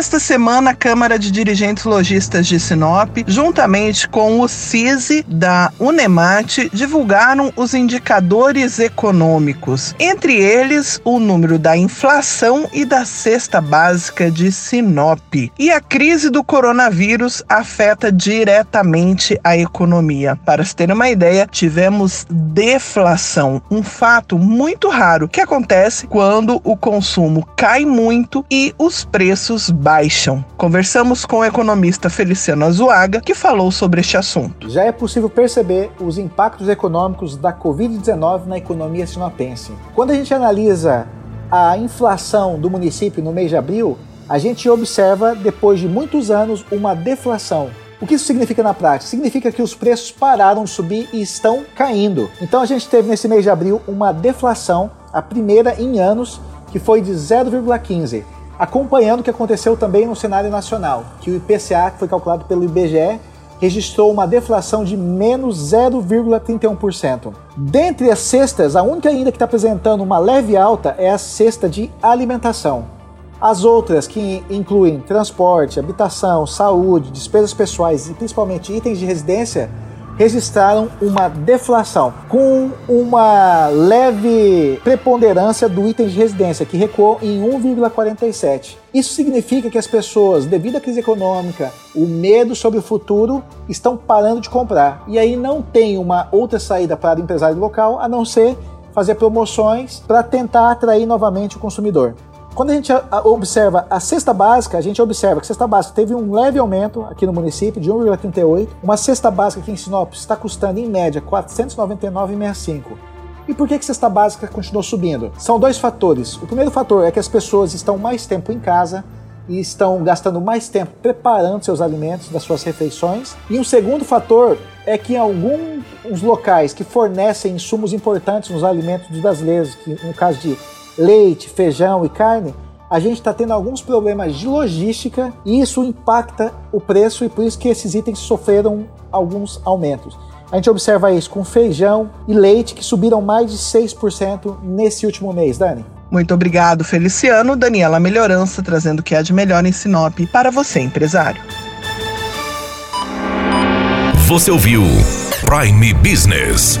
Esta semana, a Câmara de Dirigentes Logistas de Sinop, juntamente com o CISI da Unemate, divulgaram os indicadores econômicos, entre eles o número da inflação e da cesta básica de Sinop. E a crise do coronavírus afeta diretamente a economia. Para se ter uma ideia, tivemos deflação, um fato muito raro que acontece quando o consumo cai muito e os preços baixam. Conversamos com o economista Feliciano Azuaga, que falou sobre este assunto. Já é possível perceber os impactos econômicos da Covid-19 na economia sinopense. Quando a gente analisa a inflação do município no mês de abril, a gente observa, depois de muitos anos, uma deflação. O que isso significa na prática? Significa que os preços pararam de subir e estão caindo. Então a gente teve nesse mês de abril uma deflação, a primeira em anos, que foi de 0,15 acompanhando o que aconteceu também no cenário nacional, que o IPCA, que foi calculado pelo IBGE, registrou uma deflação de menos 0,31%. Dentre as cestas, a única ainda que está apresentando uma leve alta é a cesta de alimentação. As outras, que incluem transporte, habitação, saúde, despesas pessoais e principalmente itens de residência, registraram uma deflação, com uma leve preponderância do item de residência, que recuou em 1,47. Isso significa que as pessoas, devido à crise econômica, o medo sobre o futuro, estão parando de comprar. E aí não tem uma outra saída para o empresário local a não ser fazer promoções para tentar atrair novamente o consumidor. Quando a gente observa a cesta básica, a gente observa que a cesta básica teve um leve aumento aqui no município de 1,38. Uma cesta básica aqui em Sinop está custando em média R$ 499,65. E por que a cesta básica continuou subindo? São dois fatores. O primeiro fator é que as pessoas estão mais tempo em casa e estão gastando mais tempo preparando seus alimentos das suas refeições. E um segundo fator é que em alguns locais que fornecem insumos importantes nos alimentos dos brasileiros, que no caso de leite, feijão e carne, a gente está tendo alguns problemas de logística e isso impacta o preço e por isso que esses itens sofreram alguns aumentos. A gente observa isso com feijão e leite que subiram mais de 6% nesse último mês, Dani. Muito obrigado, Feliciano. Daniela Melhorança trazendo o que há de melhor em Sinop para você, empresário. Você ouviu Prime Business